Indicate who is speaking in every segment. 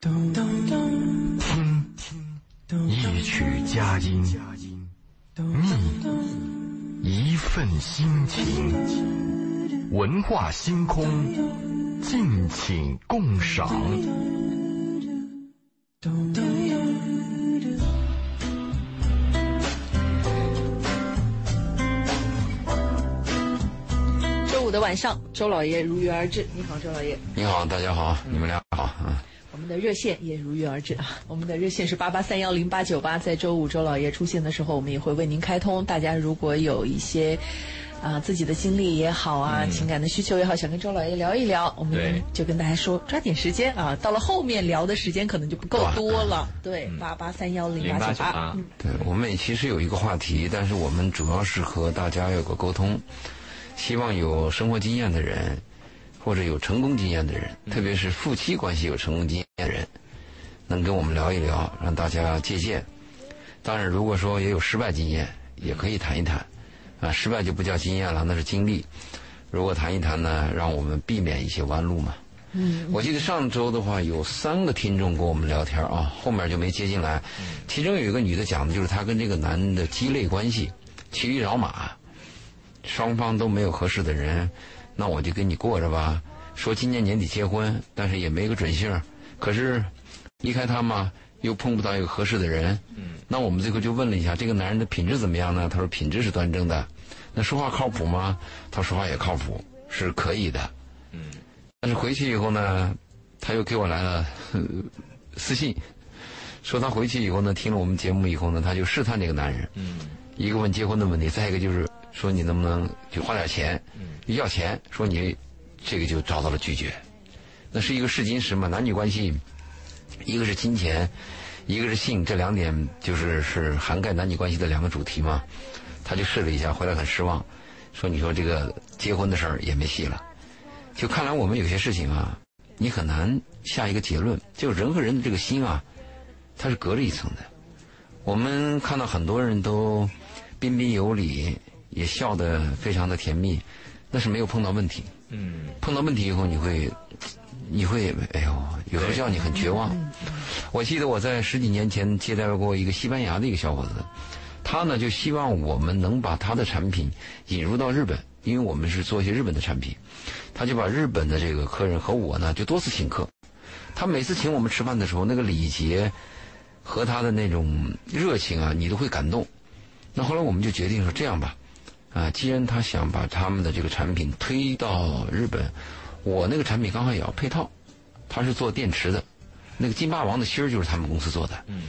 Speaker 1: 听一曲佳音，觅一份心情，文化星空，敬请共赏。
Speaker 2: 周五的晚上，周老爷如约而至。你好，周老爷。
Speaker 3: 你好，大家好，你们俩好。嗯，
Speaker 2: 我们的热线也如约而至啊！我们的热线是八八三幺零八九八，在周五周老爷出现的时候，我们也会为您开通。大家如果有一些啊、自己的经历也好啊，情感的需求也好，想跟周老爷聊一聊，我们就跟大家说，抓紧时间啊！到了后面聊的时间可能就不够多了。对，八八三幺零八九八。嗯
Speaker 3: 对，我们也其实有一个话题，但是我们主要是和大家有个沟通，希望有生活经验的人，或者有成功经验的人，特别是夫妻关系有成功经验的人，能跟我们聊一聊，让大家借鉴。当然，如果说也有失败经验，也可以谈一谈。啊，失败就不叫经验了，那是经历。如果谈一谈呢，让我们避免一些弯路嘛。嗯，我记得上周的话，有三个听众跟我们聊天啊，后面就没接进来。其中有一个女的讲的就是她跟这个男的鸡肋关系，骑驴找马，双方都没有合适的人，那我就跟你过着吧。说今年年底结婚，但是也没个准信儿。可是离开他嘛，又碰不到一个合适的人。嗯，那我们最后就问了一下，这个男人的品质怎么样呢？他说品质是端正的。那说话靠谱吗？他说话也靠谱，是可以的。嗯，但是回去以后呢，他又给我来了、呃私信，说他回去以后呢，听了我们节目以后呢，他就试探这个男人。嗯，一个问结婚的问题，再一个就是说你能不能就花点钱，嗯，要钱，说你这个就遭到了拒绝。那是一个试金石嘛，男女关系，一个是金钱，一个是性，这两点就是是涵盖男女关系的两个主题嘛。他就试了一下，回来很失望，说你说这个结婚的事儿也没戏了。就看来我们有些事情啊，你很难下一个结论。就人和人的这个心啊，它是隔着一层的。我们看到很多人都彬彬有礼，也笑得非常的甜蜜，那是没有碰到问题。
Speaker 4: 嗯，
Speaker 3: 碰到问题以后，你会，你会，哎呦，有时候叫你很绝望。我记得我在十几年前接待过一个西班牙的一个小伙子，他呢就希望我们能把他的产品引入到日本，因为我们是做一些日本的产品，他就把日本的这个客人和我呢就多次请客。他每次请我们吃饭的时候，那个礼节和他的那种热情啊，你都会感动。那后来我们就决定说这样吧，啊，既然他想把他们的这个产品推到日本，我那个产品刚好也要配套，他是做电池的，那个金霸王的芯儿就是他们公司做的。嗯，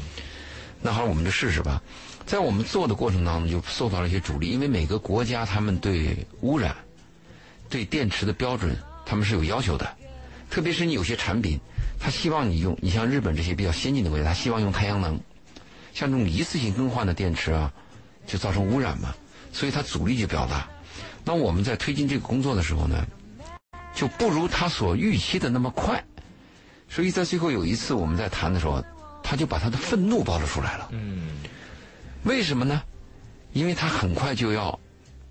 Speaker 3: 那好，我们就试试吧。在我们做的过程当中，就受到了一些阻力，因为每个国家他们对污染、对电池的标准，他们是有要求的。特别是你有些产品，他希望你用，你像日本这些比较先进的国家，他希望用太阳能，像这种一次性更换的电池啊，就造成污染嘛，所以它阻力就比较大。那我们在推进这个工作的时候呢，就不如他所预期的那么快，所以在最后有一次我们在谈的时候，他就把他的愤怒暴露出来了。
Speaker 4: 嗯，
Speaker 3: 为什么呢？因为他很快就要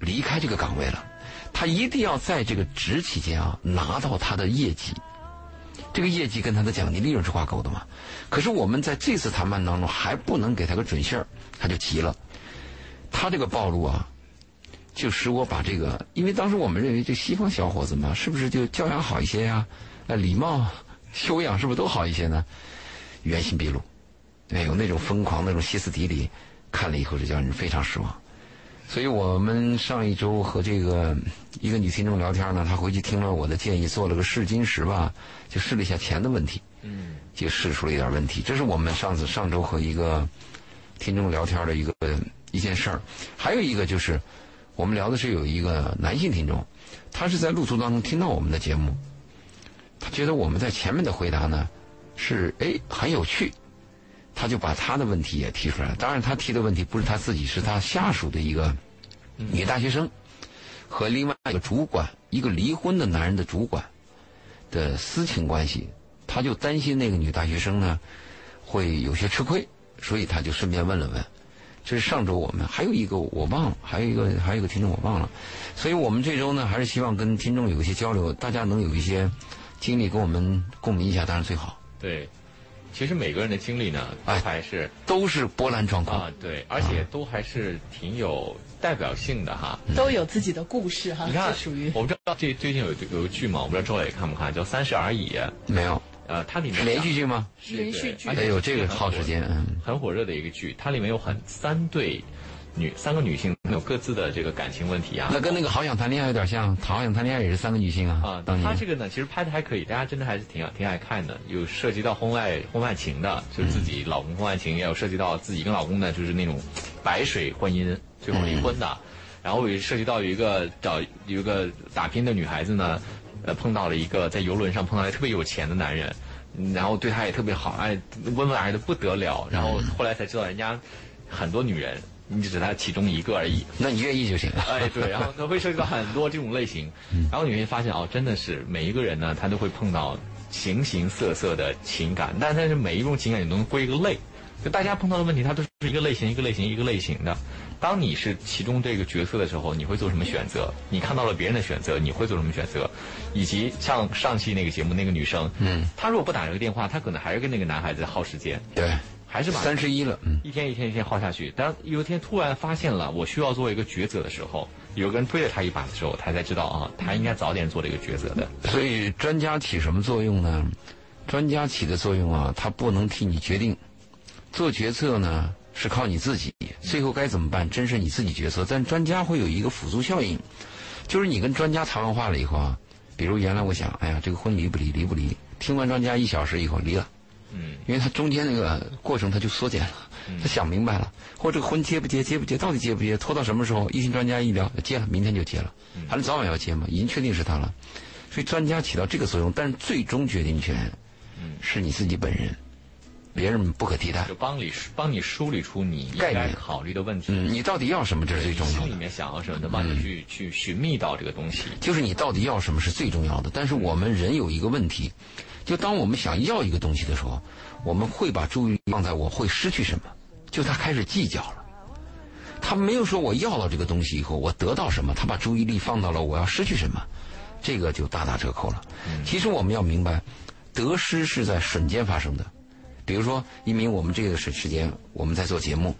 Speaker 3: 离开这个岗位了，他一定要在这个职期间啊拿到他的业绩，这个业绩跟他的奖金利润是挂钩的嘛。可是我们在这次谈判当中还不能给他个准信儿，他就急了。他这个暴露啊，就使我把这个，因为当时我们认为这西方小伙子嘛，是不是就教养好一些呀、呃，礼貌、修养是不是都好一些呢？原形毕露，哎有那种疯狂、那种歇斯底里，看了以后就叫人非常失望。所以我们上一周和这个一个女听众聊天呢，她回去听了我的建议，做了个试金石吧，就试了一下钱的问题，
Speaker 4: 嗯，
Speaker 3: 就试出了一点问题。这是我们上次上周和一个听众聊天的一个一件事儿。还有一个就是，我们聊的是有一个男性听众，他是在路途当中听到我们的节目，他觉得我们在前面的回答呢是哎很有趣，他就把他的问题也提出来了。当然，他提的问题不是他自己，是他下属的一个女大学生和另外一个主管，一个离婚的男人的主管的私情关系。他就担心那个女大学生呢会有些吃亏，所以他就顺便问了问。这是上周我们还有一个我忘了，还有一个还有一个听众我忘了，所以我们这周呢还是希望跟听众有一些交流，大家能有一些经历跟我们共鸣一下，当然最好。
Speaker 4: 对，其实每个人的经历呢，
Speaker 3: 哎
Speaker 4: 还是
Speaker 3: 都是波澜壮阔。
Speaker 4: 啊，对，而且都还是挺有代表性的哈。
Speaker 2: 都有自己的故事哈，
Speaker 4: 你看
Speaker 2: 属于，
Speaker 4: 我不知道这最近有有个剧嘛，我不知道周磊看不看，叫《三十而已》。
Speaker 3: 没有
Speaker 4: 呃，它里面
Speaker 3: 是连续剧吗？
Speaker 4: 是
Speaker 2: 连续剧
Speaker 3: 哎呦，这个耗时间，嗯，
Speaker 4: 很火热的一个剧，它里面有很三对女三个女性有各自的这个感情问题啊。
Speaker 3: 那跟那个好想谈恋爱有点像，好想谈恋爱也是三个女性啊
Speaker 4: 啊，，
Speaker 3: 当年
Speaker 4: 他这个呢，其实拍的还可以，大家真的还是挺挺爱看的。有涉及到婚外婚外情的，就是自己老公婚外情，也有涉及到自己跟老公呢，就是那种白水婚姻，最后离婚的。然后也涉及到有一个找有一个打拼的女孩子呢，呃，碰到了一个在游轮上碰到一个特别有钱的男人，嗯然后对他也特别好，哎，温文尔雅的不得了。然后后来才知道人家很多女人，你只是他其中一个而已。
Speaker 3: 那你愿意就行了。
Speaker 4: 哎，对，然后他会涉及到很多这种类型，然后你会发现哦，真的是每一个人呢，他都会碰到形形色色的情感，但但是每一种情感你都能归一个类，就大家碰到的问题，它都是一个类型一个类型一个类型的。当你是其中这个角色的时候，你会做什么选择？你看到了别人的选择，你会做什么选择？以及像上期那个节目那个女生，嗯，她如果不打这个电话，她可能还是跟那个男孩子耗时间，
Speaker 3: 对，
Speaker 4: 还是把
Speaker 3: 三十一了，嗯，
Speaker 4: 一天一天一天耗下去。当有一天突然发现了我需要做一个抉择的时候，有个人推了他一把的时候，他才知道啊，他应该早点做这个抉择的。
Speaker 3: 所以专家起什么作用呢？专家起的作用啊，他不能替你决定，做决策呢是靠你自己，最后该怎么办，真是你自己决策。但专家会有一个辅助效应，就是你跟专家谈完话了以后啊，比如原来我想，哎呀，这个婚离不离，离不离？听完专家一小时以后离了，
Speaker 4: 嗯，
Speaker 3: 因为他中间那个过程他就缩减了，他想明白了，或者这个婚结不结，结不结，到底结不结，拖到什么时候？一听专家一聊，结了，明天就结了，反正早晚要结嘛，已经确定是他了，所以专家起到这个作用，但是最终决定权是你自己本人，别人不可替代
Speaker 4: 就。帮你帮你梳理出你应该考虑的问题，
Speaker 3: 嗯，你到底要什么，这是最重要的。
Speaker 4: 心里面想要什么，能帮你去、去寻觅到这个东西。
Speaker 3: 就是你到底要什么是最重要的。但是我们人有一个问题，就当我们想要一个东西的时候，我们会把注意力放在我会失去什么，就他开始计较了。他没有说我要了这个东西以后我得到什么，他把注意力放到了我要失去什么，这个就大打折扣了。其实我们要明白，得失是在瞬间发生的。比如说，一鸣，我们这个时时间我们在做节目，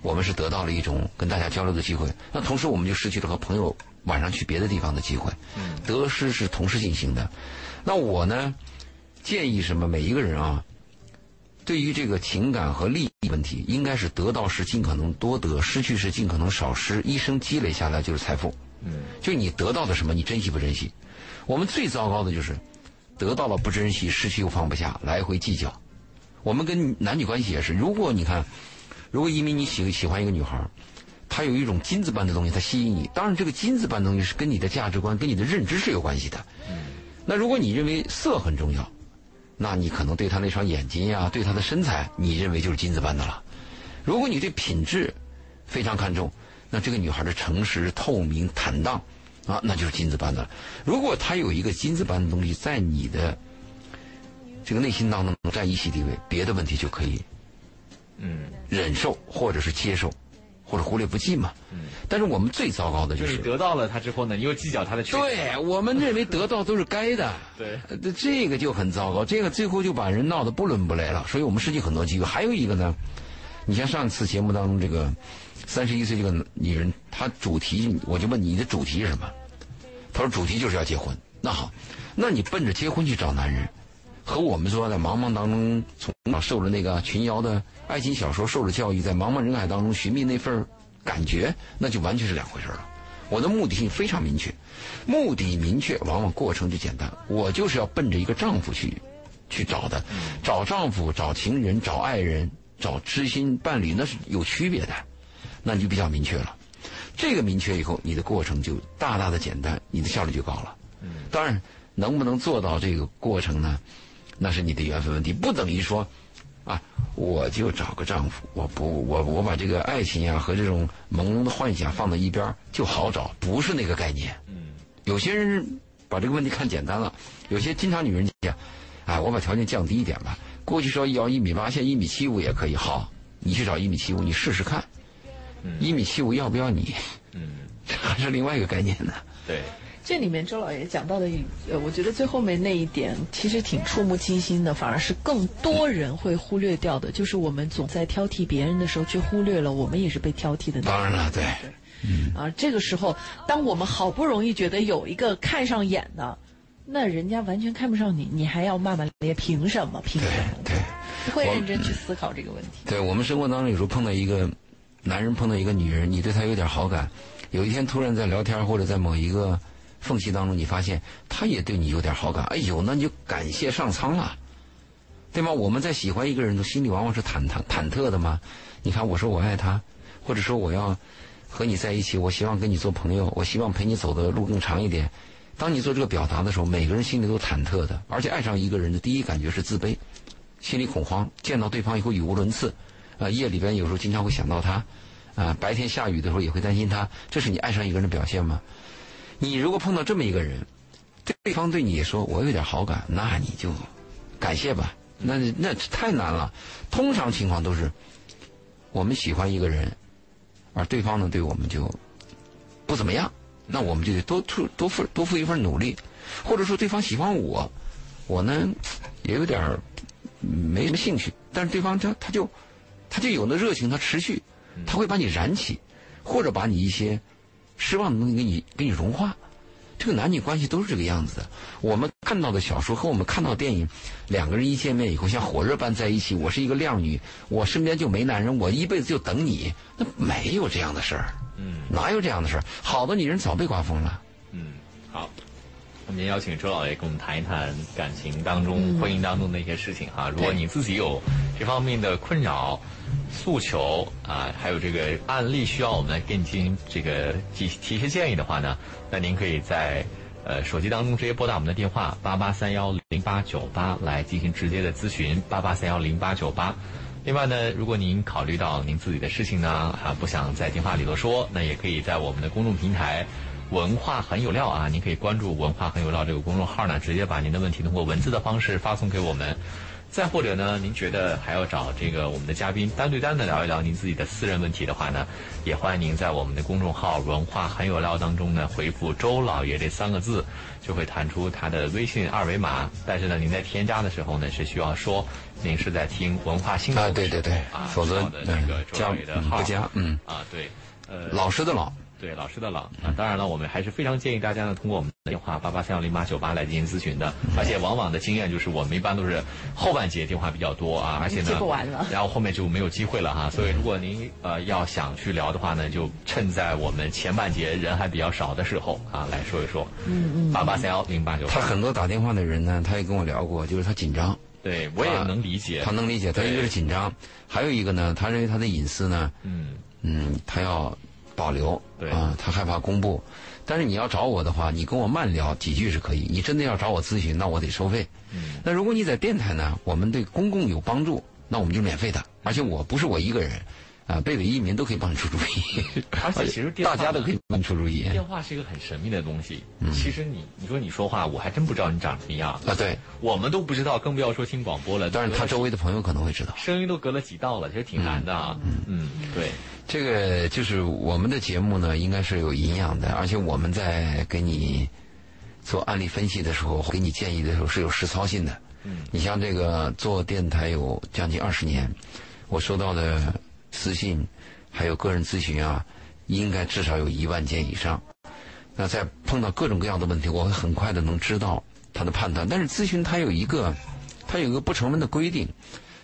Speaker 3: 我们是得到了一种跟大家交流的机会，那同时我们就失去了和朋友晚上去别的地方的机会。得失是同时进行的。那我呢，建议什么？每一个人啊，对于这个情感和利益问题，应该是得到是尽可能多得，失去是尽可能少失，一生积累下来就是财富。
Speaker 4: 嗯，
Speaker 3: 就你得到的什么，你珍惜不珍惜？我们最糟糕的就是得到了不珍惜，失去又放不下，来回计较。我们跟男女关系也是，如果你看，如果一鸣你喜喜欢一个女孩儿，她有一种金子般的东西，她吸引你。当然，这个金子般的东西是跟你的价值观、跟你的认知是有关系的。那如果你认为色很重要，那你可能对她那双眼睛呀、对她的身材，你认为就是金子般的了。如果你对品质非常看重，那这个女孩的诚实、透明、坦荡啊，那就是金子般的了。如果她有一个金子般的东西在你的这个内心当中占一席地位，别的问题就可以
Speaker 4: 嗯，
Speaker 3: 忍受，或者是接受，或者忽略不计嘛。但是我们最糟糕的就
Speaker 4: 就是得到了他之后呢，你又计较他的缺点。
Speaker 3: 对我们认为得到都是该的，
Speaker 4: 对
Speaker 3: 这个就很糟糕，这个最后就把人闹得不伦不类了，所以我们失去很多机会。还有一个呢，你像上次节目当中这个三十一岁这个女人，她主题我就问你的主题是什么？她说主题就是要结婚。那好，那你奔着结婚去找男人，和我们说在茫茫当中从小受了那个群瑶的爱情小说受了教育，在茫茫人海当中寻觅那份感觉，那就完全是两回事了。我的目的性非常明确，目的明确，往往过程就简单。我就是要奔着一个丈夫去去找的，找丈夫、找情人、找爱人、找知心伴侣，那是有区别的，那你就比较明确了。这个明确以后，你的过程就大大的简单，你的效率就高了。当然，能不能做到这个过程呢？那是你的缘分问题，不等于说，啊，我就找个丈夫，我不，我我把这个爱情呀、和这种朦胧的幻想放到一边儿就好找，不是那个概念。
Speaker 4: 嗯，
Speaker 3: 有些人把这个问题看简单了，有些经常女人讲，哎，我把条件降低一点吧，过去说要一米八，现在一米七五也可以。好，你去找一米七五，你试试看，一米七五要不要你？
Speaker 4: 嗯，
Speaker 3: 这还是另外一个概念呢。
Speaker 4: 对，
Speaker 2: 这里面周老爷讲到的，呃，我觉得最后面那一点其实挺触目惊心的，反而是更多人会忽略掉的，就是我们总在挑剔别人的时候，却忽略了我们也是被挑剔的那个。
Speaker 3: 当然了，对，
Speaker 2: 啊，这个时候，当我们好不容易觉得有一个看上眼的，那人家完全看不上你，你还要骂骂咧咧，凭什么？凭什么？
Speaker 3: 对，
Speaker 2: 不会认真去思考这个问题。
Speaker 3: 对我们生活当中有时候碰到一个男人碰到一个女人，你对他有点好感，有一天突然在聊天或者在某一个缝隙当中，你发现他也对你有点好感，哎呦，那你就感谢上苍了，对吗？我们在喜欢一个人的心里往往是忐忐忐忑的嘛。你看，我说我爱他，或者说我要和你在一起，我希望跟你做朋友，我希望陪你走的路更长一点。当你做这个表达的时候，每个人心里都忐忑的，而且爱上一个人的第一感觉是自卑，心里恐慌，见到对方以后语无伦次，啊、夜里边有时候经常会想到他，啊、白天下雨的时候也会担心他，这是你爱上一个人的表现吗？你如果碰到这么一个人，对方对你说我有点好感，那你就感谢吧，那那太难了。通常情况都是我们喜欢一个人，而对方呢对我们就不怎么样，那我们就得多出多付多付一份努力，或者说对方喜欢我，我呢也有点没什么兴趣，但是对方他他就他就有那热情，他持续，他会把你燃起，或者把你一些失望的东西给你给你融化。这个男女关系都是这个样子的。我们看到的小说和我们看到的电影，两个人一见面以后像火热般在一起。我是一个靓女，我身边就没男人，我一辈子就等你。那没有这样的事儿，
Speaker 4: 嗯
Speaker 3: 哪有这样的事儿？好的女人早被刮风了。
Speaker 4: 嗯，好。我们今天邀请周老爷跟我们谈一谈感情当中、婚姻当中的一些事情哈。如果你自己有这方面的困扰、诉求啊，还有这个案例需要我们给你进行这个提提一些建议的话呢，那您可以在呃手机当中直接拨打我们的电话八八三幺零八九八来进行直接的咨询八八三幺零八九八。另外呢，如果您考虑到您自己的事情呢，啊不想在电话里头说，那也可以在我们的公众平台。文化很有料啊！您可以关注“文化很有料”这个公众号呢，直接把您的问题通过文字的方式发送给我们。再或者呢，您觉得还要找这个我们的嘉宾单对单的聊一聊您自己的私人问题的话呢，也欢迎您在我们的公众号“文化很有料”当中呢回复“周老爷”这三个字，就会弹出他的微信二维码。但是呢，您在添加的时候呢，是需要说您是在听文化新
Speaker 3: 啊，
Speaker 4: 闻
Speaker 3: 对对对
Speaker 4: 啊，，
Speaker 3: 否则
Speaker 4: 找的这个周
Speaker 3: 加
Speaker 4: 老爷的
Speaker 3: 不加，嗯，
Speaker 4: 啊，对，呃，
Speaker 3: 老师的老。
Speaker 4: 对老师的老啊，当然了，我们还是非常建议大家呢，通过我们的电话八八三幺零八九八来进行咨询的。而且往往的经验就是，我们一般都是后半节电话比较多啊，而且呢，
Speaker 2: 接不完了
Speaker 4: 然后后面就没有机会了哈。所以如果您呃要想去聊的话呢，就趁在我们前半节人还比较少的时候啊，来说一说。嗯嗯。八八三幺零八九。
Speaker 3: 他很多打电话的人呢，他也跟我聊过，就是他紧张，
Speaker 4: 对我也能理解。
Speaker 3: 他能理解，他
Speaker 4: 对
Speaker 3: 一个是紧张，还有一个呢，他认为他的隐私呢，
Speaker 4: 嗯
Speaker 3: 嗯，他要保留，
Speaker 4: 对
Speaker 3: 啊，他害怕公布。但是你要找我的话，你跟我慢聊几句是可以。你真的要找我咨询，那我得收费。
Speaker 4: 嗯
Speaker 3: 那如果你在电台呢，我们对公共有帮助，那我们就免费的。而且我不是我一个人，啊，北纬一民都可以帮你出主意，
Speaker 4: 而且其实电话
Speaker 3: 大家都可以帮你出主意
Speaker 4: 电话是一个很神秘的东西。
Speaker 3: 嗯
Speaker 4: 其实你你说你说话，我还真不知道你长什么样。
Speaker 3: 啊。对，
Speaker 4: 我们都不知道，更不要说听广播了。
Speaker 3: 但是他周围的朋友可能会知道。
Speaker 4: 声音都隔了几道了，其实挺难的啊。嗯，对，
Speaker 3: 这个就是我们的节目呢，应该是有营养的，而且我们在给你做案例分析的时候，给你建议的时候是有实操性的。
Speaker 4: 嗯，
Speaker 3: 你像这个做电台有将近二十年，我收到的私信还有个人咨询啊，应该至少有一万件以上。那在碰到各种各样的问题，我会很快的能知道他的判断。但是咨询它有一个，它有一个不成文的规定，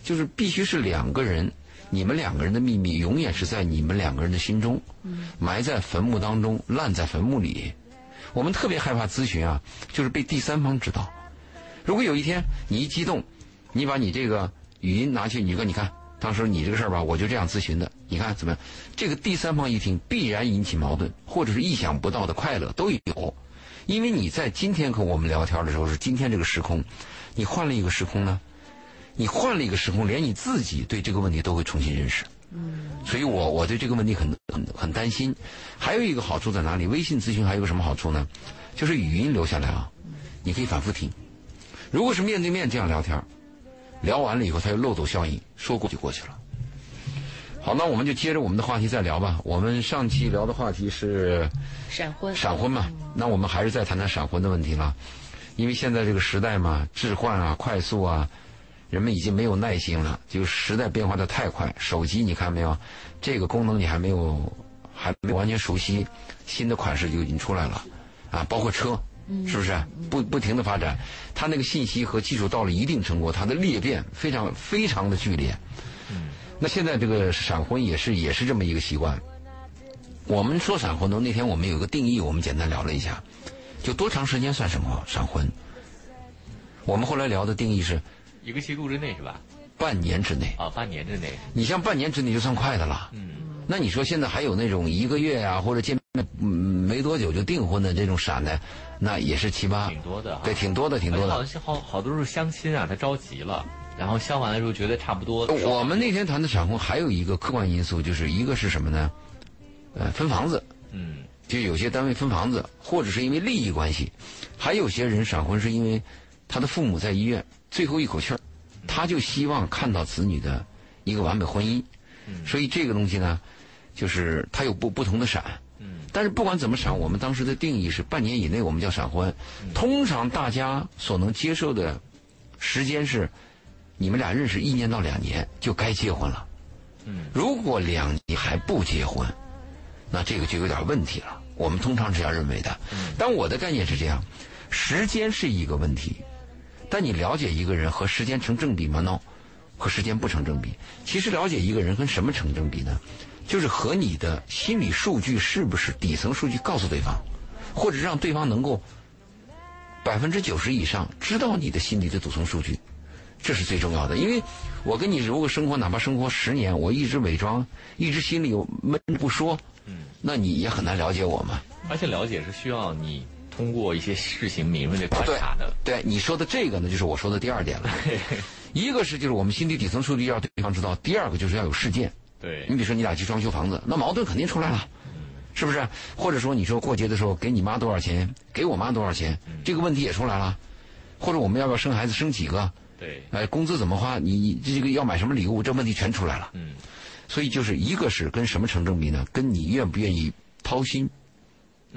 Speaker 3: 就是必须是两个人，你们两个人的秘密永远是在你们两个人的心中，埋在坟墓当中，烂在坟墓里。我们特别害怕咨询啊，就是被第三方知道。如果有一天你一激动，你把你这个语音拿去，你说你看，当时你这个事儿吧，我就这样咨询的，你看怎么样？这个第三方一听，必然引起矛盾，或者是意想不到的快乐都有。因为你在今天和我们聊天的时候是今天这个时空，你换了一个时空呢，你换了一个时空，连你自己对这个问题都会重新认识。嗯，所以我我对这个问题很很很担心。还有一个好处在哪里？微信咨询还有个什么好处呢？就是语音留下来啊，你可以反复听。如果是面对面这样聊天，聊完了以后，它有漏斗效应，说过就过去了。好。那我们就接着我们的话题再聊吧。我们上期聊的话题是
Speaker 2: 闪婚，
Speaker 3: 闪婚嘛，那我们还是再谈谈闪婚的问题了。因为现在这个时代嘛，置换啊，快速啊，人们已经没有耐心了，就时代变化的太快。手机你看没有，这个功能你还没有还没完全熟悉，新的款式就已经出来了，啊，包括车，是不是不不停的发展？它那个信息和技术到了一定程度，它的裂变非常非常的剧烈。那现在这个闪婚也是也是这么一个习惯。我们说闪婚呢，那天我们有个定义，我们简单聊了一下，就多长时间算什么闪婚？我们后来聊的定义是
Speaker 4: 一个季度之内是吧？
Speaker 3: 半年之内。
Speaker 4: 啊，半年之内。
Speaker 3: 你像半年之内就算快的了。
Speaker 4: 嗯。
Speaker 3: 那你说现在还有那种一个月啊，或者见面没多久就订婚的这种闪的，那也是奇葩。
Speaker 4: 挺多的。
Speaker 3: 对，挺多的，挺多的。
Speaker 4: 好像好好多是相亲啊，他着急了，然后相完了之后觉得差不多。
Speaker 3: 我们那天谈的闪婚还有一个客观因素，就是一个是什么呢？呃，分房子。
Speaker 4: 嗯。
Speaker 3: 就有些单位分房子，或者是因为利益关系，还有些人闪婚是因为他的父母在医院最后一口气儿，他就希望看到子女的一个完美婚姻。
Speaker 4: 嗯。
Speaker 3: 所以这个东西呢。就是它有不不同的闪，
Speaker 4: 嗯，
Speaker 3: 但是不管怎么闪，我们当时的定义是半年以内我们叫闪婚。通常大家所能接受的时间是，你们俩认识一年到两年就该结婚了。
Speaker 4: 嗯，
Speaker 3: 如果两年还不结婚，那这个就有点问题了。我们通常是这样认为的。
Speaker 4: 嗯，
Speaker 3: 但我的概念是这样：时间是一个问题，但你了解一个人和时间成正比吗？no，和时间不成正比。其实了解一个人跟什么成正比呢？就是和你的心理数据是不是底层数据告诉对方，或者让对方能够百分之九十以上知道你的心理的组成数据，这是最重要的。因为我跟你如果生活哪怕生活十年，我一直伪装，一直心里有闷着不说，
Speaker 4: 嗯，
Speaker 3: 那你也很难了解我嘛。
Speaker 4: 而且了解是需要你通过一些事情敏锐的观察的。
Speaker 3: 对你说的这个呢，就是我说的第二点了。一个是就是我们心理底层数据要对方知道，第二个就是要有事件。
Speaker 4: 对
Speaker 3: 你比如说你俩去装修房子，那矛盾肯定出来了，是不是？或者说你说过节的时候给你妈多少钱，给我妈多少钱，这个问题也出来了。或者我们要不要生孩子，生几个？
Speaker 4: 对，
Speaker 3: 哎，工资怎么花？你你这个要买什么礼物？这问题全出来了。
Speaker 4: 嗯，
Speaker 3: 所以就是一个是跟什么成正比呢？跟你愿不愿意掏心、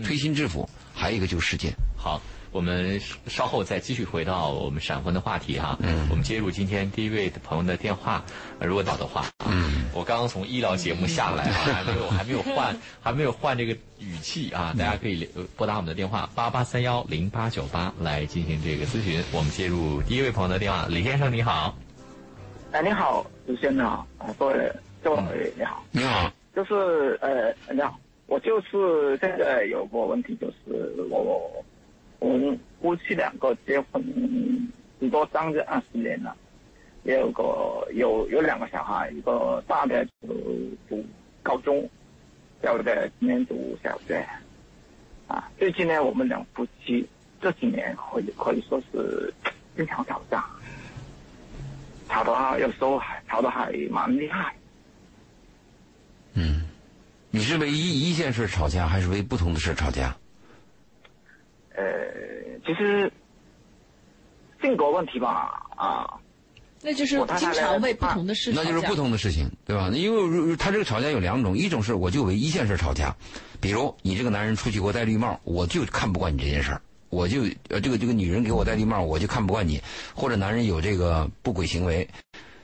Speaker 3: 推心置腹，还有一个就是时间。
Speaker 4: 好。我们稍后再继续回到我们闪婚的话题哈。
Speaker 3: 嗯。
Speaker 4: 我们接入今天第一位朋友的电话，如果到的话。
Speaker 3: 嗯。
Speaker 4: 我刚刚从医疗节目下来，还没有还没有换还没有换这个语气啊！大家可以拨打我们的电话八八三幺零八九八来进行这个咨询。我们接入第一位朋友的电话，李先生你好。
Speaker 5: 哎，你好，李先生啊，各位各位你好。
Speaker 3: 你好。
Speaker 5: 就是呃，你好，我就是现在有个问题，就是我。我我们夫妻两个结婚十多将近二十年了，也有个有有两个小孩，一个大的读读高中，小的今年读小学。啊，最近呢，我们两夫妻这几年可以可以说是经常吵架，吵的话有时候还吵的还蛮厉害。
Speaker 3: 嗯，你是为一一件事吵架，还是为不同的事吵架？
Speaker 5: 呃，其实性格问题吧，啊，
Speaker 2: 那就是经常为不同的事情
Speaker 3: 那就是不同的事情，对吧？因为他这个吵架有两种，一种是我就为一件事吵架，比如你这个男人出去给我戴绿帽，我就看不惯你这件事儿，我就呃这个这个女人给我戴绿帽，我就看不惯你，或者男人有这个不轨行为，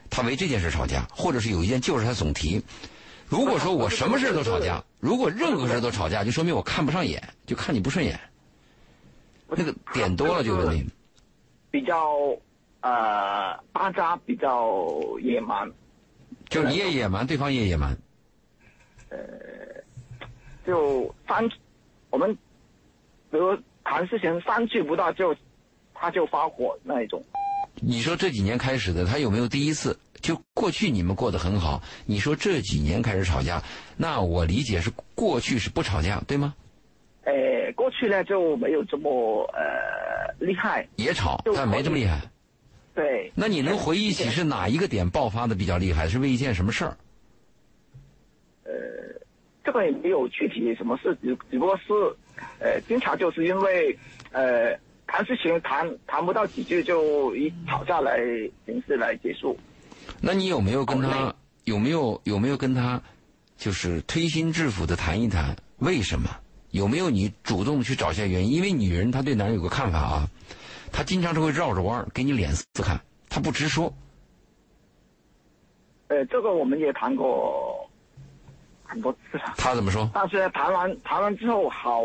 Speaker 3: 他为这件事吵架，或者是有一件旧事他总提。如果说我什么事都吵架，如果任何事都吵架，就说明我看不上眼，就看你不顺眼。那个点多了就问题，
Speaker 5: 比较呃，巴扎比较野蛮，
Speaker 3: 就你也野蛮，对方也野蛮。
Speaker 5: 呃，就三，我们比如谈事情三句不到就他就发火那一种。
Speaker 3: 你说这几年开始的，他有没有第一次？就过去你们过得很好，你说这几年开始吵架，那我理解是过去是不吵架，对吗？
Speaker 5: 呃，过去呢就没有这么呃厉害，
Speaker 3: 也吵，但没这么厉害。
Speaker 5: 对。
Speaker 3: 那你能回忆起是哪一个点爆发的比较厉害？是为一件什么事儿？
Speaker 5: 呃，这个也没有具体什么事，只只不过是，呃，经常就是因为呃谈事情谈谈不到几句就以吵架来形式来结束。
Speaker 3: 那你有没有跟他有没有有没有跟他就是推心置腹的谈一谈为什么？有没有你主动去找一下原因？因为女人她对男人有个看法啊，她经常是会绕着弯儿给你脸色看，她不直说。
Speaker 5: 呃，这个我们也谈过很多次了，
Speaker 3: 她怎么说？
Speaker 5: 但是谈完谈完之后好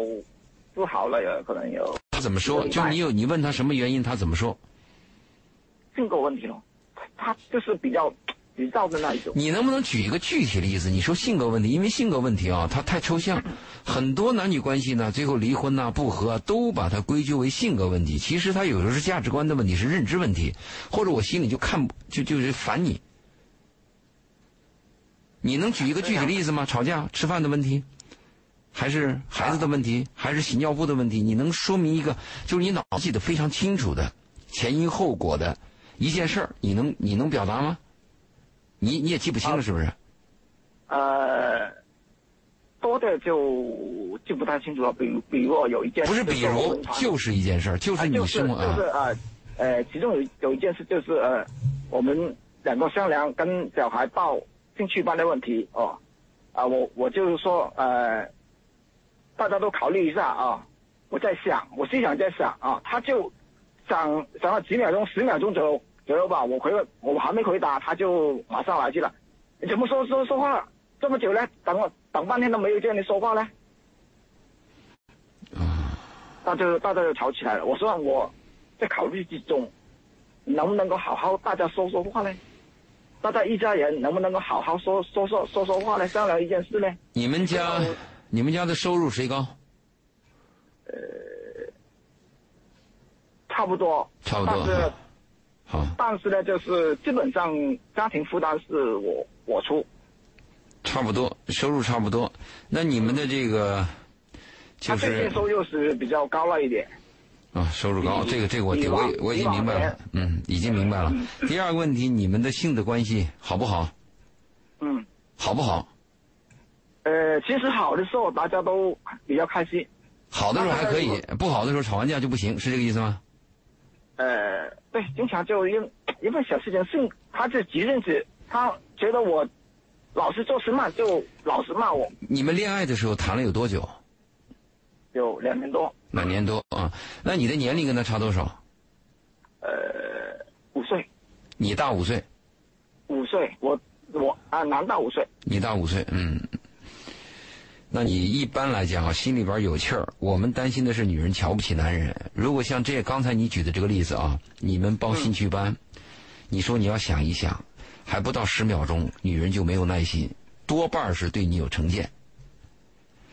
Speaker 5: 不好了有可能有
Speaker 3: 他怎么说？就你有你问他什么原因，他怎么说？
Speaker 5: 性格问题咯，他就是比较急躁的那一种。
Speaker 3: 你能不能举一个具体的例子？你说性格问题，因为性格问题啊，它太抽象，很多男女关系呢，最后离婚呐、不和，都把它归咎为性格问题。其实它有时候是价值观的问题，是认知问题，或者我心里就看就就是烦你。你能举一个具体的例子吗？吵架、吃饭的问题，还是孩子的问题，还是洗尿布的问题？你能说明一个就是你脑子记得非常清楚的前因后果的一件事儿？你能你能表达吗？你你也记不清了是不是？
Speaker 5: 呃，多的就记不太清楚了。比如，比如有一件
Speaker 3: 不是，比如就是一件事儿，就是你
Speaker 5: 生活啊，就是呃呃，其中有有一件事就是呃，我们两个商量跟小孩报兴趣班的问题哦，啊，我我就是说呃，大家都考虑一下啊，我在想，我心想在想啊，他就想想了几秒钟，十秒钟左右。左右吧，我回了，我还没回答，他就马上来去了。你怎么说说说话这么久呢？等我等半天都没有见你说话呢。
Speaker 3: 啊！
Speaker 5: 大家大家就吵起来了。我说我在考虑之中，能不能够好好大家说说话呢？大家一家人能不能够好好说说说说说话呢？商量一件事呢？
Speaker 3: 你们家你们家的收入谁高？
Speaker 5: 呃，差不多。
Speaker 3: 差不多。
Speaker 5: 但是呢，就是基本上家庭负担是我我出，
Speaker 3: 差不多收入差不多。那你们的这个就是
Speaker 5: 收入是比较高了一点
Speaker 3: 啊，收入高，这个这个我我我已经明白了，嗯，已经明白了。第二个问题，你们的性的关系好不好？
Speaker 5: 嗯，
Speaker 3: 好不好？
Speaker 5: 呃，其实好的时候大家都比较开心，
Speaker 3: 好的时候还可以，不好的时候吵完架就不行，是这个意思吗？
Speaker 5: 呃，对，经常就因一份小事情，是他是急认识，他觉得我老是做事慢，就老是骂我。
Speaker 3: 你们恋爱的时候谈了有多久？
Speaker 5: 有两年多。
Speaker 3: 两年多啊？那你的年龄跟他差多少？
Speaker 5: 呃，五岁。
Speaker 3: 你大五岁。
Speaker 5: 五岁，我我啊，男大五岁。
Speaker 3: 你大五岁，嗯。那你一般来讲啊，心里边有气儿。我们担心的是女人瞧不起男人。如果像这刚才你举的这个例子啊，你们报兴趣班，你说你要想一想，还不到十秒钟，女人就没有耐心，多半是对你有成见。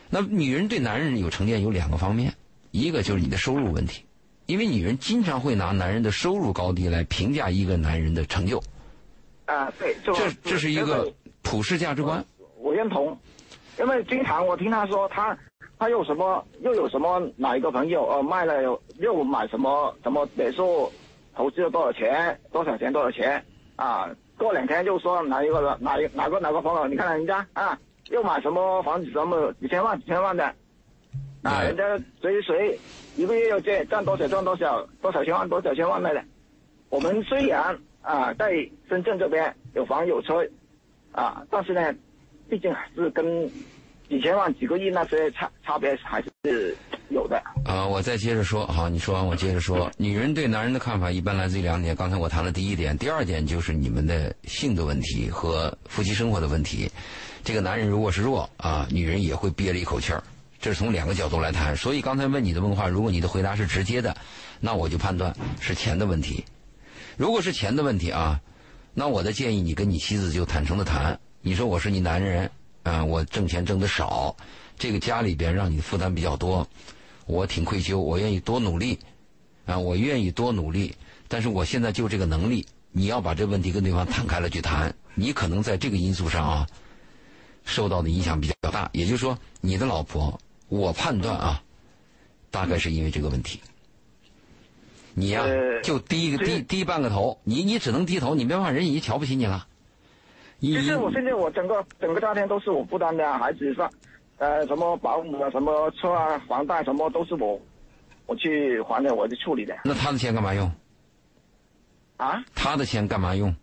Speaker 3: 那女人对男人有成见有两个方面，一个就是你的收入问题，因为女人经常会拿男人的收入高低来评价一个男人的成就。
Speaker 5: 啊，对，这
Speaker 3: 这是一个普世价值观。
Speaker 5: 我认同。因为经常我听他说他他又什么又有什么哪一个朋友呃卖了又又买什么什么别墅，投资了多少钱多少钱多少钱啊？过两天又说哪一个哪一哪个哪个朋友你看人家啊又买什么房子什么几千万几千万的啊人家谁谁一个月要赚赚多少赚多少多少千万多少千万的。我们虽然啊在深圳这边有房有车啊，但是呢。毕竟还是跟几千万、几个亿那些差差别还是有的。
Speaker 3: 啊，我再接着说，好，你说完我接着说。女人对男人的看法一般来自于两点，刚才我谈了第一点，第二点就是你们的性的问题和夫妻生活的问题。这个男人如果是弱啊，女人也会憋着一口气儿。这是从两个角度来谈。所以刚才问你的问话，如果你的回答是直接的，那我就判断是钱的问题。如果是钱的问题啊，那我的建议你跟你妻子就坦诚的谈。你说我是你男人，啊，我挣钱挣的少，这个家里边让你负担比较多，我挺愧疚，我愿意多努力，啊，我愿意多努力，但是我现在就这个能力，你要把这问题跟对方摊开了去谈，你可能在这个因素上啊，受到的影响比较大，也就是说，你的老婆，我判断啊，大概是因为这个问题，你呀就低一个低低半个头，你你只能低头，你别怕人已经瞧不起你了。
Speaker 5: 其实我现在我整个整个家庭都是我负担的，孩子上，呃，什么保姆啊，什么车啊，房贷什么都是我，我去还的，我去处理的。
Speaker 3: 那他的钱干嘛用？
Speaker 5: 啊？
Speaker 3: 他的钱干嘛用？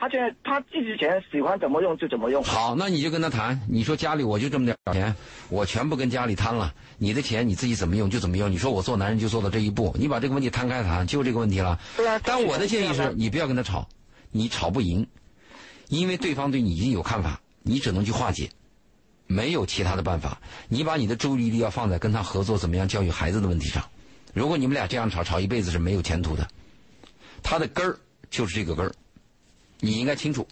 Speaker 5: 他现在他自己钱喜欢怎么用就怎么用。
Speaker 3: 好，那你就跟他谈，你说家里我就这么点钱，我全部跟家里摊了，你的钱你自己怎么用就怎么用。你说我做男人就做到这一步，你把这个问题摊开谈，就这个问题了。
Speaker 5: 对啊
Speaker 3: 但我的建议是你不要跟他吵，你吵不赢，因为对方对你已经有看法，你只能去化解，没有其他的办法。你把你的注意力要放在跟他合作怎么样教育孩子的问题上。如果你们俩这样吵，吵一辈子是没有前途的。他的根儿就是这个根儿，你应该清楚。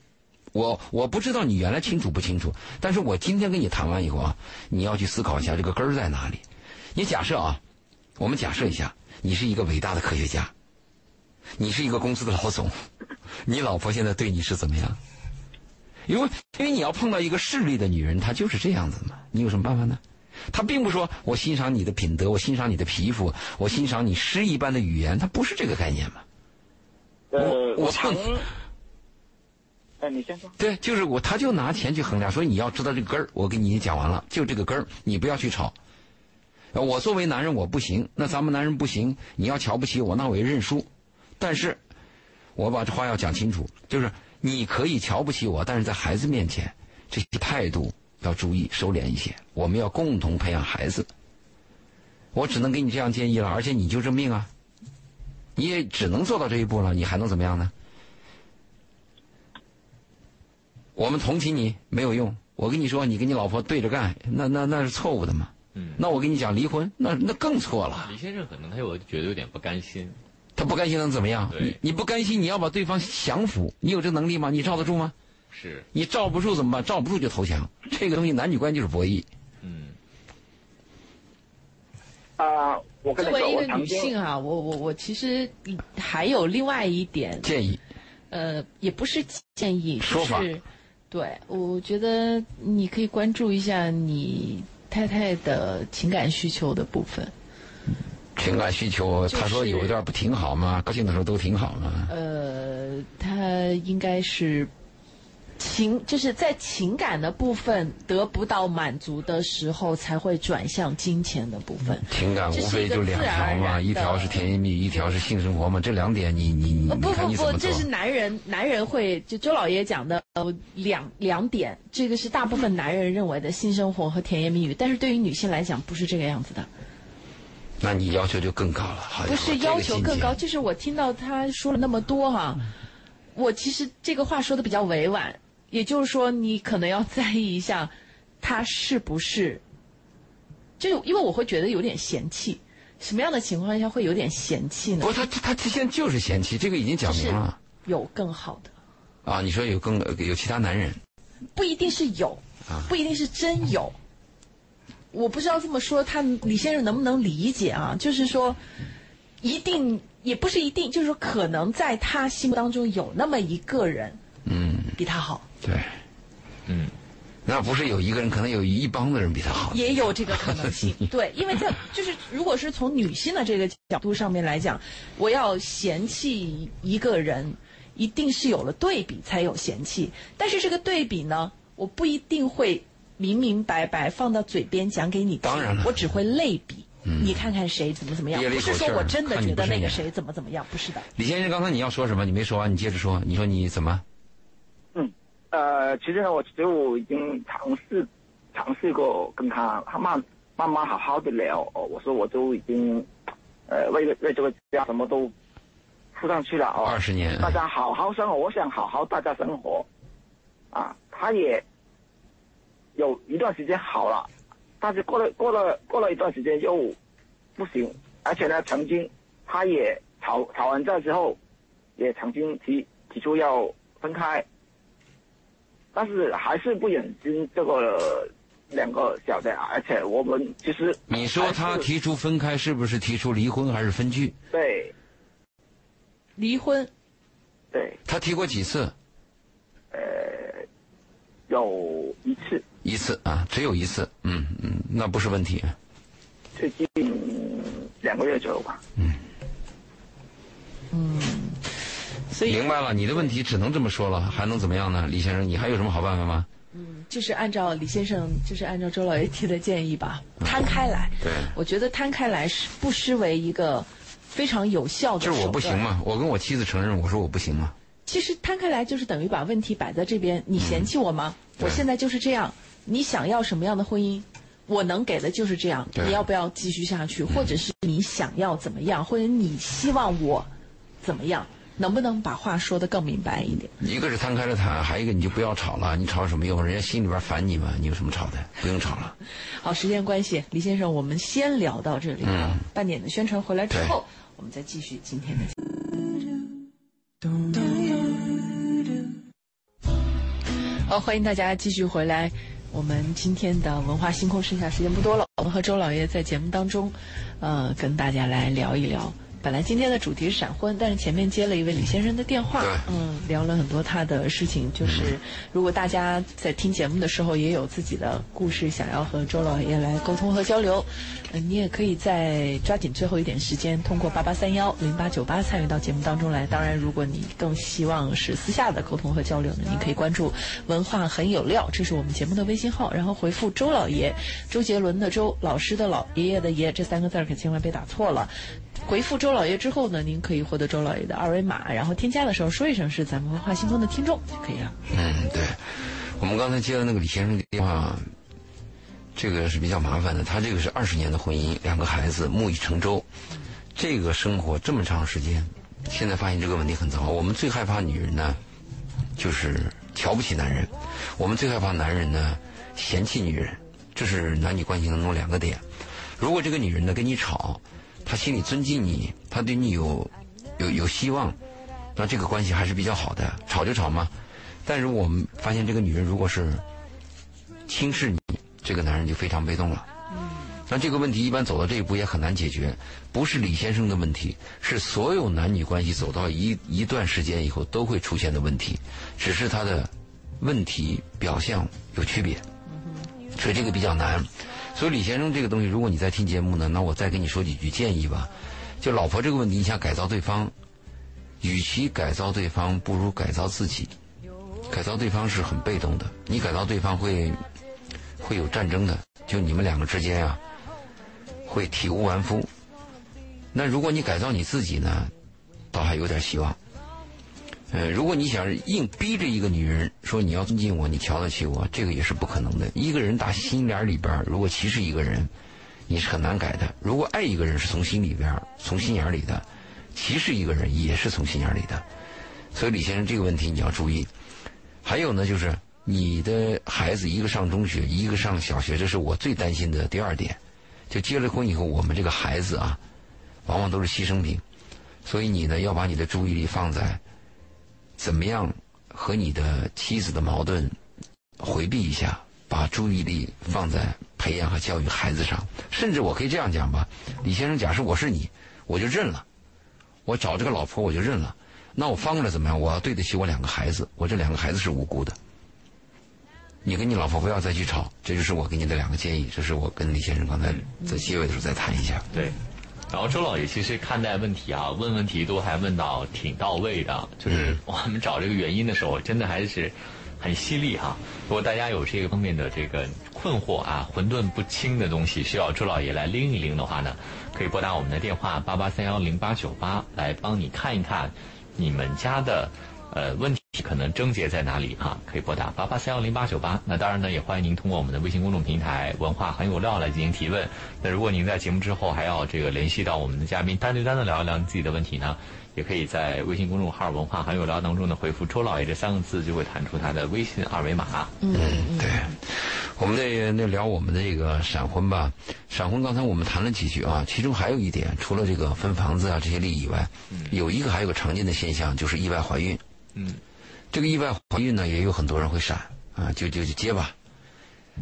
Speaker 3: 我我不知道你原来清楚不清楚，但是我今天跟你谈完以后啊，你要去思考一下这个根儿在哪里。你假设啊，我们假设一下，你是一个伟大的科学家，你是一个公司的老总，你老婆现在对你是怎么样？因为因为你要碰到一个势利的女人，她就是这样子嘛，你有什么办法呢？她并不说我欣赏你的品德，我欣赏你的皮肤，我欣赏你诗一般的语言，她不是这个概念嘛。
Speaker 5: 呃，
Speaker 3: 我我
Speaker 5: 我常，哎，你先说。
Speaker 3: 对，就是我，他就拿钱去衡量，所以你要知道这个根儿。我给你讲完了，就这个根儿，你不要去吵。呃我作为男人我不行，那咱们男人不行，你要瞧不起我，那我也认输。但是，我把这话要讲清楚，就是你可以瞧不起我，但是在孩子面前，这些态度要注意收敛一些。我们要共同培养孩子。我只能给你这样建议了，而且你就这命啊，你也只能做到这一步了，你还能怎么样呢？我们同情你没有用。我跟你说，你跟你老婆对着干，那那那是错误的嘛。
Speaker 4: 嗯
Speaker 3: 那我跟你讲离婚，那那更错了。
Speaker 4: 李先生可能他有觉得有点不甘心，
Speaker 3: 他不甘心能怎么样？
Speaker 4: 对
Speaker 3: 你你不甘心，你要把对方降服，你有这能力吗？你罩得住吗？
Speaker 4: 是，
Speaker 3: 你罩不住怎么办？罩不住就投降。这个东西男女关系就是博弈。
Speaker 4: 嗯，
Speaker 5: 啊、我跟，
Speaker 2: 作为一个女性啊，我我我其实还有另外一点，
Speaker 3: 建议
Speaker 2: 呃，也不是建议，
Speaker 3: 说法
Speaker 2: 就是对，我觉得你可以关注一下你太太的情感需求的部分。
Speaker 3: 情感需求，
Speaker 2: 就是
Speaker 3: 他说有一段不挺好吗？高兴的时候都挺好吗？
Speaker 2: 呃，他应该是情，就是在情感的部分得不到满足的时候，才会转向金钱的部分。
Speaker 3: 情感无非就两条嘛，一条是甜言蜜语，一条是性生活嘛。这两点你你你
Speaker 2: 呃不不不，这？是男人，男人会就周老爷讲的呃两两点，这个是大部分男人认为的性生活和甜言蜜语，但是对于女性来讲不是这个样子的，
Speaker 3: 那你要求就更高了，
Speaker 2: 不是要求更高，就是我听到他说了那么多哈，我其实这个话说的比较委婉，也就是说你可能要在意一下他是不是，就因为我会觉得有点嫌弃，什么样的情况下会有点嫌弃呢
Speaker 3: 不，？他他他现在就是嫌弃，这个已经讲明了
Speaker 2: 有更好的。
Speaker 3: 啊。你说有更有其他男人，
Speaker 2: 不一定是有，
Speaker 3: 啊
Speaker 2: 不一定是真有。我不知道这么说，他李先生能不能理解啊？就是说，一定也不是一定，就是说，可能在他心目当中有那么一个人
Speaker 3: 嗯，
Speaker 2: 比他好，
Speaker 3: 对，
Speaker 4: 嗯，
Speaker 3: 那不是有一个人，可能有一帮的人比他好。
Speaker 2: 也有这个可能性。对，因为这就是如果是从女性的这个角度上面来讲，我要嫌弃一个人，一定是有了对比才有嫌弃。但是这个对比呢，我不一定会明明白白放到嘴边讲给你听，
Speaker 3: 当然了
Speaker 2: 我只会类比。你看看谁怎么怎么样，不是说我真的觉得那个谁怎么怎么样，不是的。
Speaker 3: 李先生，刚才你要说什么？你没说完，你接着说。你说你怎么？
Speaker 5: 嗯，呃，其实呢，我就已经尝试尝试过跟他他慢慢慢好好的聊。哦，我说我都已经呃为了为这个家什么都付上去了哦。
Speaker 3: 二十年，
Speaker 5: 大家好好生活，我想好好大家生活，啊，他也有一段时间好了，但是过了过了过了一段时间又不行，而且呢，曾经他也吵吵完架之后，也曾经提提出要分开，但是还是不忍心这个两个小的，而且我们其实
Speaker 3: 你说他提出分开，是不是提出离婚还是分居？
Speaker 5: 对。
Speaker 2: 离婚。
Speaker 5: 对。
Speaker 3: 他提过几次？
Speaker 5: 呃有一次
Speaker 3: 一次啊，只有一次。嗯嗯，那不是问题。
Speaker 5: 最近两个月左右吧。嗯。
Speaker 2: 嗯所以
Speaker 3: 明白了，你的问题只能这么说了，还能怎么样呢？李先生，你还有什么好办法吗？
Speaker 2: 嗯就是按照李先生，就是按照周老爷提的建议吧，摊开来。
Speaker 3: 对
Speaker 2: 我觉得摊开来是不失为一个非常有效的
Speaker 3: 就是我不行嘛，我跟我妻子承认，我说我不行嘛。
Speaker 2: 其实摊开来就是等于把问题摆在这边，你嫌弃我吗？我现在就是这样，你想要什么样的婚姻？我能给的就是这样，你要不要继续下去？或者是你想要怎么样，或者你希望我怎么样？能不能把话说的更明白一点？
Speaker 3: 一个是摊开了谈，还有一个你就不要吵了，你吵有什么用？人家心里边烦你嘛，你有什么吵的？不用吵了。
Speaker 2: 好，时间关系，李先生，我们先聊到这里啊。半点的宣传回来之后，我们再继续今天的节目。好，欢迎大家继续回来。我们今天的文化星空剩下时间不多了，我们和周老爷在节目当中，呃，跟大家来聊一聊。本来今天的主题是闪婚，但是前面接了一位李先生的电话，嗯，聊了很多他的事情。就是如果大家在听节目的时候也有自己的故事想要和周老爷来沟通和交流，嗯、你也可以在抓紧最后一点时间，通过八八三幺零八九八参与到节目当中来。当然，如果你更希望是私下的沟通和交流呢，你可以关注“文化很有料”，这是我们节目的微信号，然后回复“周老爷”，周杰伦的周，老师的老，爷爷的爷，这三个字儿可千万别打错了。回复周老爷之后呢，您可以获得周老爷的二维码，然后添加的时候说一声是咱们文化星空的听众就可以了。
Speaker 3: 嗯，对。我们刚才接了那个李先生的电话，这个是比较麻烦的。他这个是二十年的婚姻，两个孩子，木已成舟。这个生活这么长时间，现在发现这个问题很糟糕。我们最害怕女人呢，就是瞧不起男人；我们最害怕男人呢，嫌弃女人。这是男女关系当中两个点。如果这个女人呢跟你吵，他心里尊敬你，他对你有有有希望，那这个关系还是比较好的。吵就吵嘛。但是我们发现，这个女人如果是轻视你，这个男人就非常被动了。那这个问题一般走到这一步也很难解决，不是李先生的问题，是所有男女关系走到一一段时间以后都会出现的问题，只是他的问题表象有区别，所以这个比较难。所以李先生这个东西，如果你在听节目呢，那我再给你说几句建议吧。就老婆这个问题，你想改造对方，与其改造对方，不如改造自己。改造对方是很被动的，你改造对方会会有战争的，就你们两个之间啊，会体无完肤。那如果你改造你自己呢，倒还有点希望。呃，如果你想硬逼着一个女人说你要尊敬我，你瞧得起我，这个也是不可能的。一个人打心眼里边，如果歧视一个人，你是很难改的。如果爱一个人是从心里边、从心眼里的，歧视一个人也是从心眼里的。所以李先生这个问题你要注意。还有呢，就是你的孩子一个上中学，一个上小学，这是我最担心的第二点。就结了婚以后，我们这个孩子啊，往往都是牺牲品，所以你呢要把你的注意力放在怎么样和你的妻子的矛盾回避一下，把注意力放在培养和教育孩子上。甚至我可以这样讲吧，李先生，假设我是你，我就认了，我找这个老婆我就认了。那我翻过来怎么样？我要对得起我两个孩子，我这两个孩子是无辜的。你跟你老婆不要再去吵，这就是我给你的两个建议。这是我跟李先生刚才在结尾的时候再谈一下。
Speaker 4: 对，然后周老爷其实看待问题啊，问问题都还问到挺到位的，就是我们找这个原因的时候，真的还是很犀利哈。如果大家有这个方面的这个困惑啊，混沌不清的东西，需要周老爷来拎一拎的话呢，可以拨打我们的电话八八三幺零八九八来帮你看一看你们家的。呃，问题可能症结在哪里啊？可以拨打八八三幺零八九八。那当然呢，也欢迎您通过我们的微信公众平台“文化很有料”来进行提问。那如果您在节目之后还要这个联系到我们的嘉宾，单对单的聊一聊你自己的问题呢，也可以在微信公众号“文化很有料”当中呢回复“周老爷”这三个字，就会弹出他的微信二维码。
Speaker 3: 嗯，对。我们那那聊我们的这个闪婚吧，闪婚刚才我们谈了几句啊，其中还有一点，除了这个分房子啊这些利益以外，有一个还有个常见的现象就是意外怀孕。
Speaker 4: 嗯，
Speaker 3: 这个意外怀孕呢，也有很多人会闪啊，就就就接吧。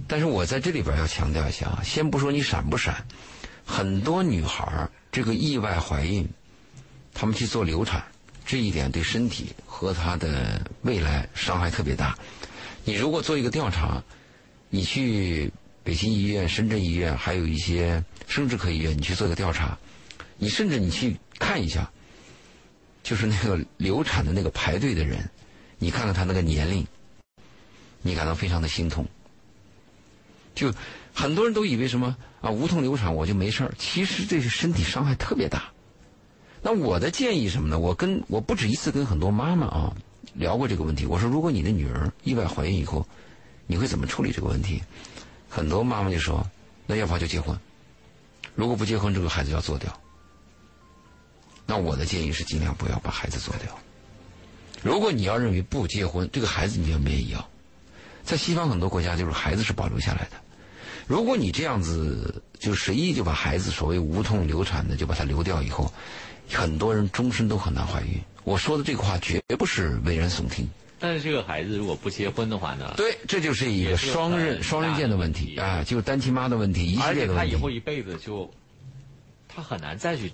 Speaker 3: 但是我在这里边要强调一下啊，先不说你闪不闪，很多女孩这个意外怀孕，她们去做流产，这一点对身体和她的未来伤害特别大。你如果做一个调查，你去北京医院、深圳医院，还有一些生殖科医院，你去做个调查，你甚至你去看一下。就是那个流产的那个排队的人，你看看他那个年龄，你感到非常的心痛。就很多人都以为什么啊无痛流产我就没事儿，其实这是身体伤害特别大。那我的建议什么呢？我跟我不止一次跟很多妈妈啊聊过这个问题。我说，如果你的女儿意外怀孕以后，你会怎么处理这个问题？很多妈妈就说，那要不就结婚，如果不结婚，这个孩子要做掉。那我的建议是，尽量不要把孩子做掉。如果你要认为不结婚，这个孩子你就没人要。在西方很多国家，就是孩子是保留下来的。如果你这样子就随意就把孩子所谓无痛流产的就把它流掉以后，很多人终身都很难怀孕。我说的这个话绝不是危言耸听。
Speaker 4: 但是这个孩子如果不结婚的话呢？
Speaker 3: 对，这就是一个双刃双刃剑的问题啊，就是单亲妈的问题，一系列的问题。
Speaker 4: 而且他以后一辈子就，他很难再去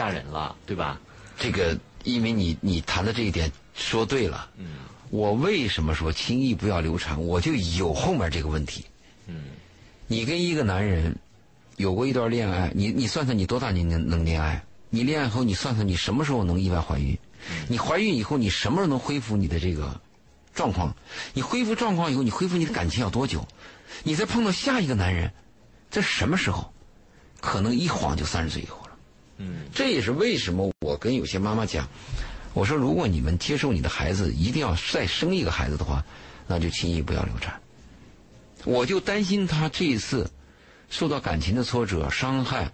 Speaker 4: 嫁人了，对吧？
Speaker 3: 这个，因为你你谈的这一点说对了。嗯。我为什么说轻易不要流产？我就有后面这个问题。嗯。你跟一个男人有过一段恋爱，你你算算你多大年能能恋爱？你恋爱后你算算你什么时候能意外怀孕？你怀孕以后你什么时候能恢复你的这个状况？你恢复状况以后，你恢复你的感情要多久？你再碰到下一个男人，这什么时候？可能一晃就三十岁以后了。嗯。这也是为什么我跟有些妈妈讲，我说如果你们接受你的孩子一定要再生一个孩子的话，那就轻易不要流产。我就担心他这一次受到感情的挫折、伤害，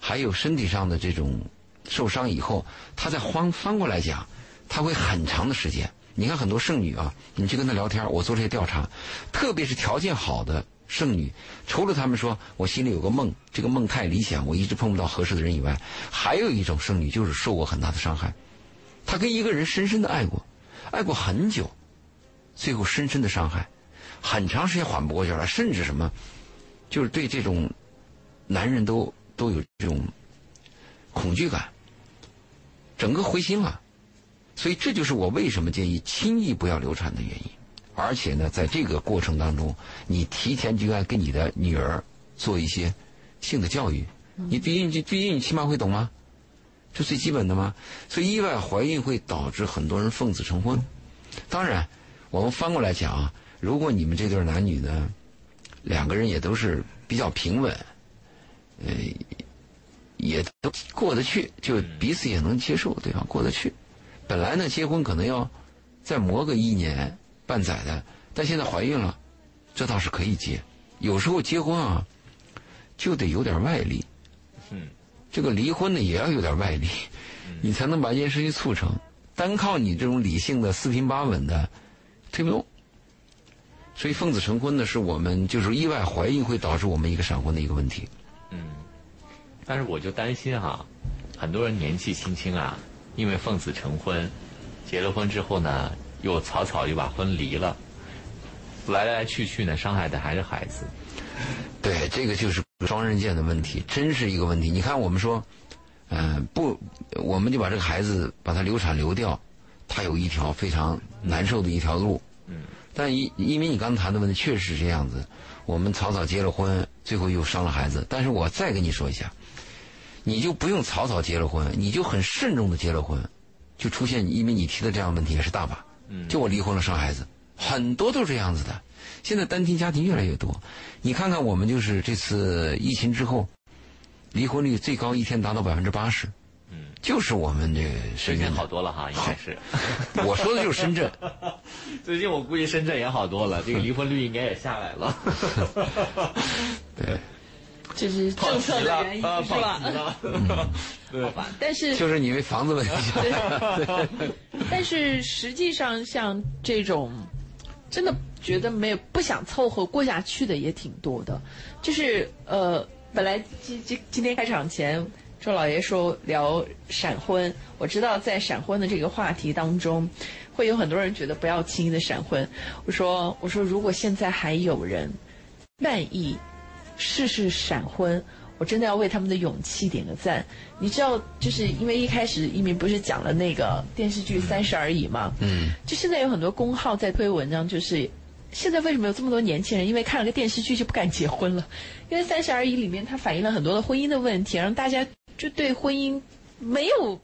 Speaker 3: 还有身体上的这种受伤以后，他再翻翻过来讲，他会很长的时间。你看很多剩女啊，你去跟她聊天，我做这些调查，特别是条件好的剩女，除了他们说我心里有个梦，这个梦太理想，我一直碰不到合适的人以外，还有一种剩女就是受过很大的伤害，她跟一个人深深的爱过，爱过很久，最后深深的伤害。很长时间缓不过劲来，甚至什么，就是对这种男人都都有这种恐惧感，整个灰心了。所以这就是我为什么建议轻易不要流产的原因。而且呢，在这个过程当中，你提前就该跟你的女儿做一些性的教育。你毕竟，毕竟你起码会懂吗？这最基本的吗？所以意外怀孕会导致很多人奉子成婚。当然，我们翻过来讲啊。如果你们这对男女呢，两个人也都是比较平稳，呃，也都过得去，就彼此也能接受对方过得去。本来呢，结婚可能要再磨个一年半载的，但现在怀孕了，这倒是可以结。有时候结婚啊，就得有点外力。嗯。这个离婚呢，也要有点外力，你才能把一件事情促成。单靠你这种理性的四平八稳的，推不动。所以奉子成婚呢，是我们就是意外怀孕会导致我们一个闪婚的一个问题。
Speaker 4: 嗯，但是我就担心哈，很多人年纪轻轻啊，因为奉子成婚，结了婚之后呢，又草草就把婚离了，来来去去呢，伤害的还是孩子。
Speaker 3: 对，这个就是双刃剑的问题，真是一个问题。你看，我们说，嗯，不，我们就把这个孩子把他流产流掉，他有一条非常难受的一条路。嗯。但因因为你刚才谈的问题确实是这样子，我们草草结了婚，最后又伤了孩子。但是我再跟你说一下，你就不用草草结了婚，你就很慎重的结了婚，就出现因为你提的这样问题也是大把。嗯，就我离婚了生孩子，很多都是这样子的。现在单亲家庭越来越多，你看看我们就是这次疫情之后，离婚率最高一天达到百分之八十。就是我们这
Speaker 4: 深圳好多了哈，应该是。
Speaker 3: 我说的就是深圳。
Speaker 4: 最近我估计深圳也好多了，这个离婚率应该也下来了。
Speaker 3: 对，
Speaker 2: 这是政策的原因是吧？好吧，但是
Speaker 3: 就是因为房子问题。
Speaker 2: 但是实际上，像这种真的觉得没有不想凑合过下去的也挺多的。就是呃，本来今今今天开场前。周老爷说聊闪婚，我知道在闪婚的这个话题当中，会有很多人觉得不要轻易的闪婚。我说我说如果现在还有人愿意试试闪婚，我真的要为他们的勇气点个赞。你知道，就是因为一开始一鸣不是讲了那个电视剧《三十而已》吗？嗯，就现在有很多公号在推文章，就是现在为什么有这么多年轻人因为看了个电视剧就不敢结婚了？因为《三十而已》里面它反映了很多的婚姻的问题，让大家。就对婚姻没有，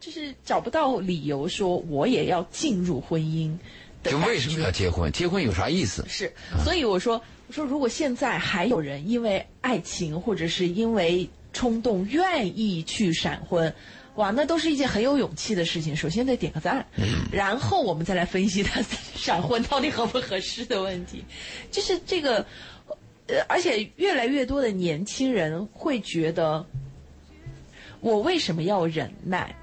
Speaker 2: 就是找不到理由说我也要进入婚姻。
Speaker 3: 就为什么要结婚？结婚有啥意思？
Speaker 2: 是，所以我说，我说如果现在还有人因为爱情或者是因为冲动愿意去闪婚，哇，那都是一件很有勇气的事情。首先得点个赞，然后我们再来分析他闪婚到底合不合适的问题。就是这个，呃，而且越来越多的年轻人会觉得，我为什么要忍耐？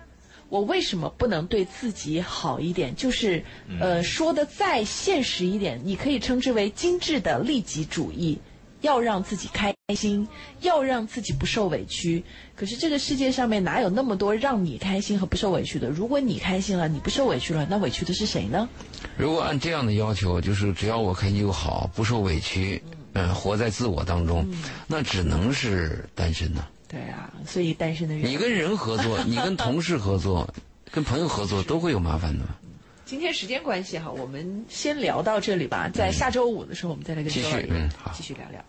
Speaker 2: 我为什么不能对自己好一点？就是，呃，说的再现实一点，你可以称之为精致的利己主义。要让自己开心，要让自己不受委屈。可是这个世界上面哪有那么多让你开心和不受委屈的？如果你开心了，你不受委屈了，那委屈的是谁呢？
Speaker 3: 如果按这样的要求，就是只要我开心就好，不受委屈，嗯、活在自我当中，那只能是单身呐、
Speaker 2: 对啊，所以单身的人，
Speaker 3: 你跟人合作，你跟同事合作，跟朋友合作，都会有麻烦的。
Speaker 2: 今天时间关系哈，我们先聊到这里吧。在下周五的时候，我们再来跟
Speaker 3: 继续
Speaker 2: 周老爷
Speaker 3: 嗯好
Speaker 2: 继续聊聊。